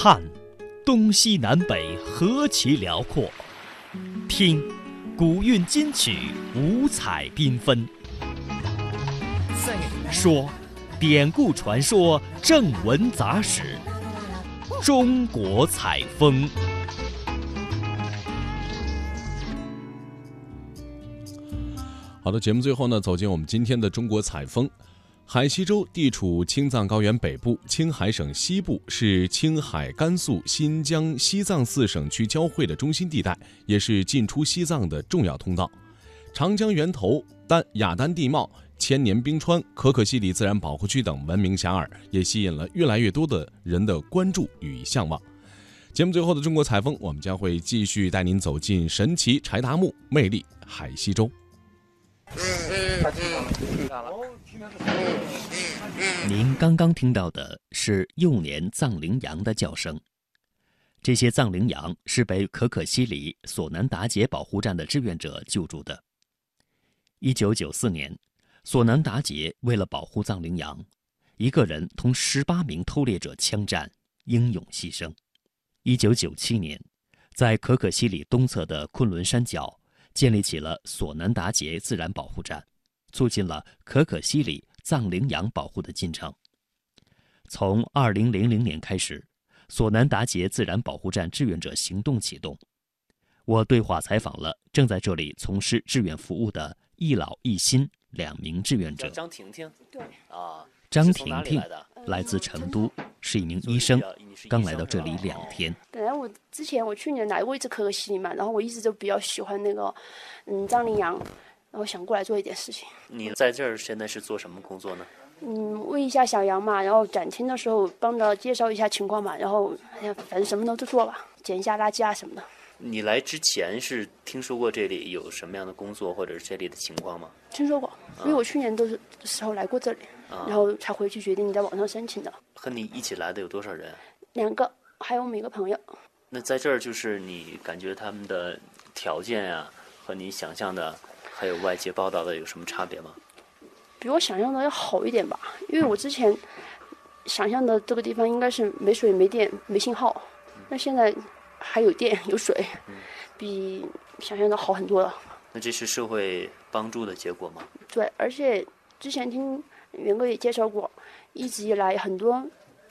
看，东西南北何其辽阔；听，古韵今曲五彩缤纷；说，典故传说正文杂史。中国采风。好的，节目最后呢，走进我们今天的中国采风。海西州地处青藏高原北部、青海省西部，是青海、甘肃、新疆、西藏四省区交汇的中心地带，也是进出西藏的重要通道。长江源头、丹雅丹地貌、千年冰川、可可西里自然保护区等闻名遐迩，也吸引了越来越多的人的关注与向往。节目最后的中国采风，我们将会继续带您走进神奇柴达木、魅力海西州。您刚刚听到的是幼年藏羚羊的叫声。这些藏羚羊是被可可西里索南达杰保护站的志愿者救助的。一九九四年，索南达杰为了保护藏羚羊，一个人同十八名偷猎者枪战，英勇牺牲。一九九七年，在可可西里东侧的昆仑山脚。建立起了索南达杰自然保护站，促进了可可西里藏羚羊保护的进程。从2000年开始，索南达杰自然保护站志愿者行动启动。我对话采访了正在这里从事志愿服务的一老一新两名志愿者。张婷婷，对，啊，张婷婷来自成都，是一名医生。刚来到这里两天。本来我之前我去年来过一次可可西里嘛，然后我一直就比较喜欢那个，嗯，张羚羊，然后想过来做一点事情。你在这儿现在是做什么工作呢？嗯，喂一下小羊嘛，然后展厅的时候帮着介绍一下情况嘛，然后反正什么都都做吧，捡一下垃圾啊什么的。你来之前是听说过这里有什么样的工作，或者是这里的情况吗？听说过，因为我去年都是时候来过这里，然后才回去决定你在网上申请的。和你一起来的有多少人？两个，还有我们一个朋友。那在这儿就是你感觉他们的条件啊，和你想象的，还有外界报道的有什么差别吗？比我想象的要好一点吧，因为我之前想象的这个地方应该是没水、没电、没信号，那现在还有电有水，比想象的好很多了。那这是社会帮助的结果吗？对，而且之前听袁哥也介绍过，一直以来很多。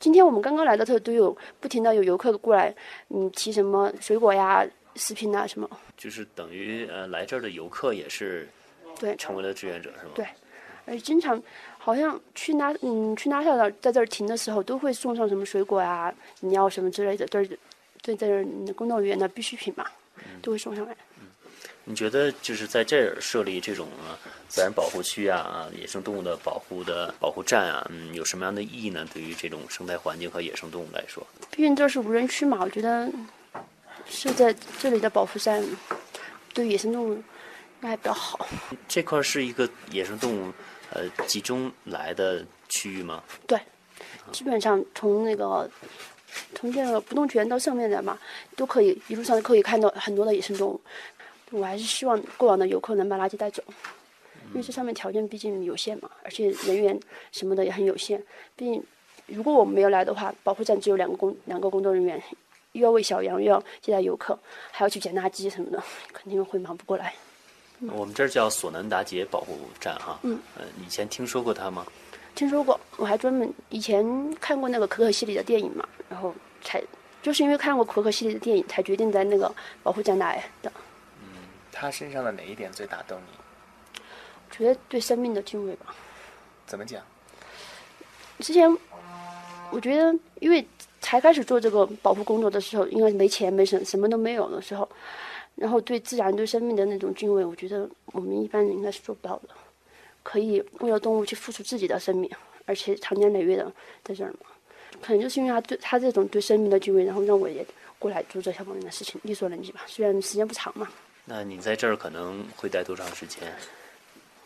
今天我们刚刚来的时候，都有不停的有游客过来，嗯，提什么水果呀、食品啊什么。就是等于呃，来这儿的游客也是，对，成为了志愿者是吗？对，而且经常好像去拉嗯去拉萨的，在这儿停的时候，都会送上什么水果啊、饮料什么之类的，这儿对这儿工作人员的必需品嘛，都会送上来。你觉得就是在这儿设立这种自然保护区啊、啊野生动物的保护的保护站啊，嗯，有什么样的意义呢？对于这种生态环境和野生动物来说，毕竟这是无人区嘛，我觉得是在这里的保护站对野生动物应该比较好。这块是一个野生动物呃集中来的区域吗？对，基本上从那个从这个不动泉到上面来嘛，都可以一路上可以看到很多的野生动物。我还是希望过往的游客能把垃圾带走，因为这上面条件毕竟有限嘛，而且人员什么的也很有限。毕竟，如果我们没有来的话，保护站只有两个工两个工作人员，又要喂小羊，又要接待游客，还要去捡垃圾什么的，肯定会忙不过来。我们这儿叫索南达杰保护站哈，嗯，呃，以前听说过它吗？听说过，我还专门以前看过那个可可西里的电影嘛，然后才就是因为看过可可西里的电影，才决定在那个保护站来的。他身上的哪一点最打动你？觉得对生命的敬畏吧。怎么讲？之前我觉得，因为才开始做这个保护工作的时候，应该没钱没什什么都没有的时候，然后对自然对生命的那种敬畏，我觉得我们一般人应该是做不到的。可以为了动物去付出自己的生命，而且长年累月的在这儿嘛，可能就是因为他对他这种对生命的敬畏，然后让我也过来做这相关的事情，力所能及吧。虽然时间不长嘛。那你在这儿可能会待多长时间？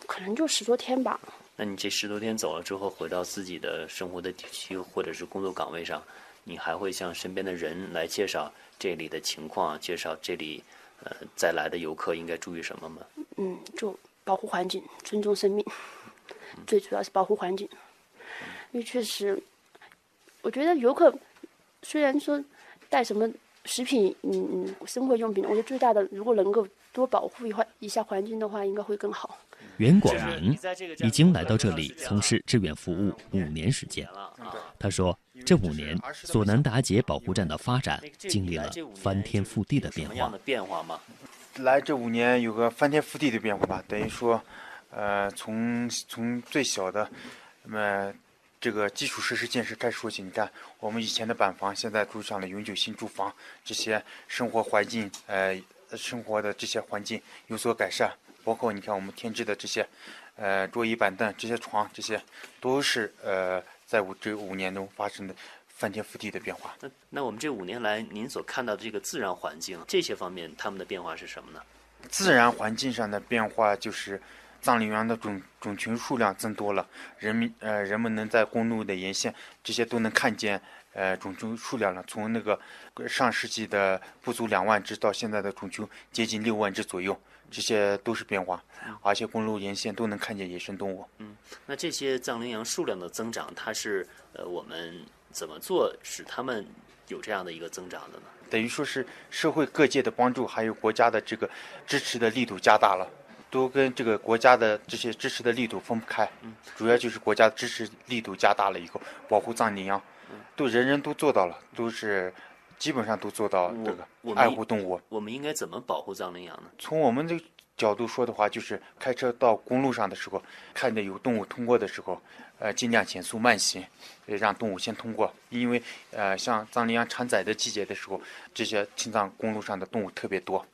可能就十多天吧。那你这十多天走了之后，回到自己的生活的地区或者是工作岗位上，你还会向身边的人来介绍这里的情况，介绍这里呃再来的游客应该注意什么吗？嗯，就保护环境，尊重生命，最主要是保护环境。因为确实，我觉得游客虽然说带什么食品，嗯嗯，生活用品，我觉得最大的，如果能够多保护一环一下环境的话，应该会更好。袁广明已经来到这里从事志愿服务五年时间。他说，这五年索南达杰保护站的发展经历了翻天覆地的变化。变化吗？来这五年有个翻天覆地的变化吧，等于说，呃，从从最小的，那么这个基础设施建设开始说起。你看，我们以前的板房，现在住上了永久性住房，这些生活环境，呃，生活的这些环境有所改善。包括你看我们添置的这些，呃，桌椅板凳、这些床，这些都是呃，在五这五年中发生的翻天覆地的变化。那那我们这五年来，您所看到的这个自然环境这些方面，他们的变化是什么呢？自然环境上的变化就是，藏羚羊的种种群数量增多了，人民呃人们能在公路的沿线这些都能看见呃种群数量了。从那个上世纪的不足两万只，到现在的种群接近六万只左右。这些都是变化，而且公路沿线都能看见野生动物。嗯，那这些藏羚羊数量的增长，它是呃我们怎么做使它们有这样的一个增长的呢？等于说是社会各界的帮助，还有国家的这个支持的力度加大了，都跟这个国家的这些支持的力度分不开。嗯，主要就是国家支持力度加大了以后，保护藏羚羊，都人人都做到了，都是。基本上都做到这个爱护动物。我们应该怎么保护藏羚羊呢？从我们的角度说的话，就是开车到公路上的时候，看见有动物通过的时候，呃，尽量减速慢行，让动物先通过。因为呃，像藏羚羊产崽的季节的时候，这些青藏公路上的动物特别多，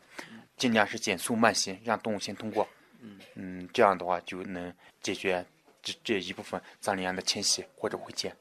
尽量是减速慢行，让动物先通过。嗯嗯，这样的话就能解决这这一部分藏羚羊的迁徙或者回迁。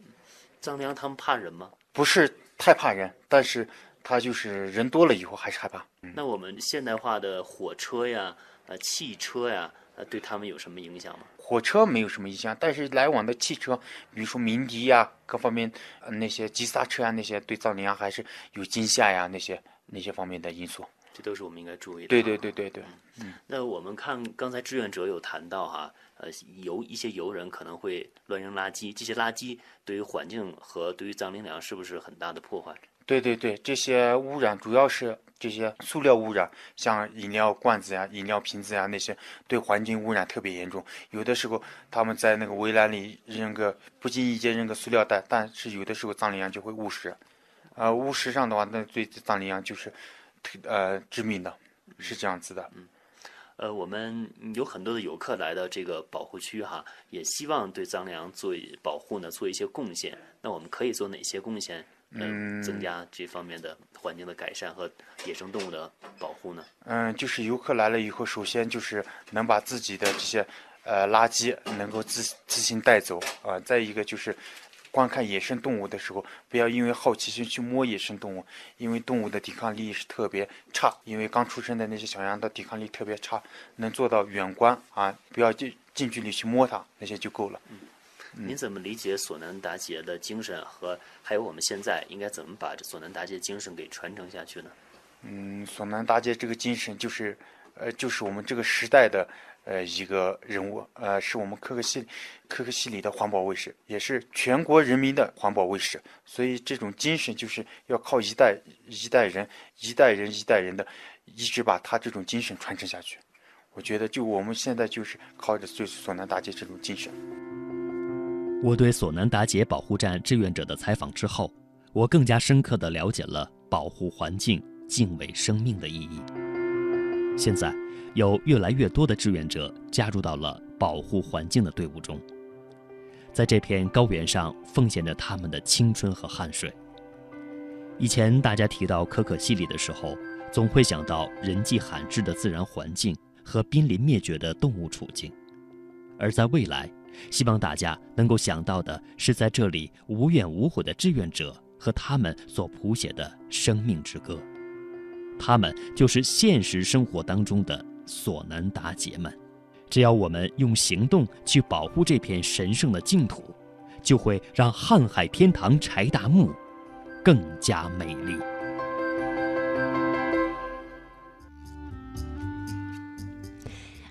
藏羚羊它们怕人吗？不是。太怕人，但是它就是人多了以后还是害怕。那我们现代化的火车呀、呃汽车呀，呃对他们有什么影响吗？火车没有什么影响，但是来往的汽车，比如说鸣笛呀，各方面那些急刹车啊，那些对藏羚羊还是有惊吓呀，那些那些方面的因素。这都是我们应该注意的。对对对对对。嗯。那我们看刚才志愿者有谈到哈。呃，游一些游人可能会乱扔垃圾，这些垃圾对于环境和对于藏羚羊是不是很大的破坏？对对对，这些污染主要是这些塑料污染，像饮料罐子呀、饮料瓶子呀那些，对环境污染特别严重。有的时候他们在那个围栏里扔个不经意间扔个塑料袋，但是有的时候藏羚羊就会误食，呃，误食上的话，那对藏羚羊就是特呃致命的，是这样子的。嗯。呃，我们有很多的游客来到这个保护区哈，也希望对藏羚羊做保护呢做一些贡献。那我们可以做哪些贡献？嗯，增加这方面的环境的改善和野生动物的保护呢？嗯，就是游客来了以后，首先就是能把自己的这些呃垃圾能够自自行带走啊。再一个就是。观看野生动物的时候，不要因为好奇心去摸野生动物，因为动物的抵抗力是特别差。因为刚出生的那些小羊的抵抗力特别差，能做到远观啊，不要近近距离去摸它，那些就够了。嗯，您怎么理解索南达杰的精神和还有我们现在应该怎么把这索南达杰精神给传承下去呢？嗯，索南达杰这个精神就是，呃，就是我们这个时代的。呃，一个人物，呃，是我们可可西可可西里的环保卫士，也是全国人民的环保卫士。所以这种精神就是要靠一代一代人、一代人一代人的，一直把他这种精神传承下去。我觉得，就我们现在就是靠着就是索南达杰这种精神。我对索南达杰保护站志愿者的采访之后，我更加深刻地了解了保护环境、敬畏生命的意义。现在。有越来越多的志愿者加入到了保护环境的队伍中，在这片高原上奉献着他们的青春和汗水。以前大家提到可可西里的时候，总会想到人迹罕至的自然环境和濒临灭绝的动物处境，而在未来，希望大家能够想到的是在这里无怨无悔的志愿者和他们所谱写的生命之歌。他们就是现实生活当中的。索南达杰们，只要我们用行动去保护这片神圣的净土，就会让瀚海天堂柴达木更加美丽。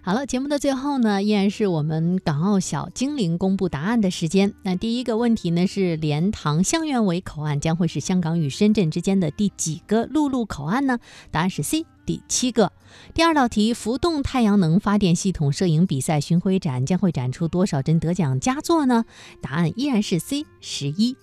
好了，节目的最后呢，依然是我们港澳小精灵公布答案的时间。那第一个问题呢是莲塘香园围口岸将会是香港与深圳之间的第几个陆路口岸呢？答案是 C，第七个。第二道题，浮动太阳能发电系统摄影比赛巡回展将会展出多少帧得奖佳作呢？答案依然是 C，十一。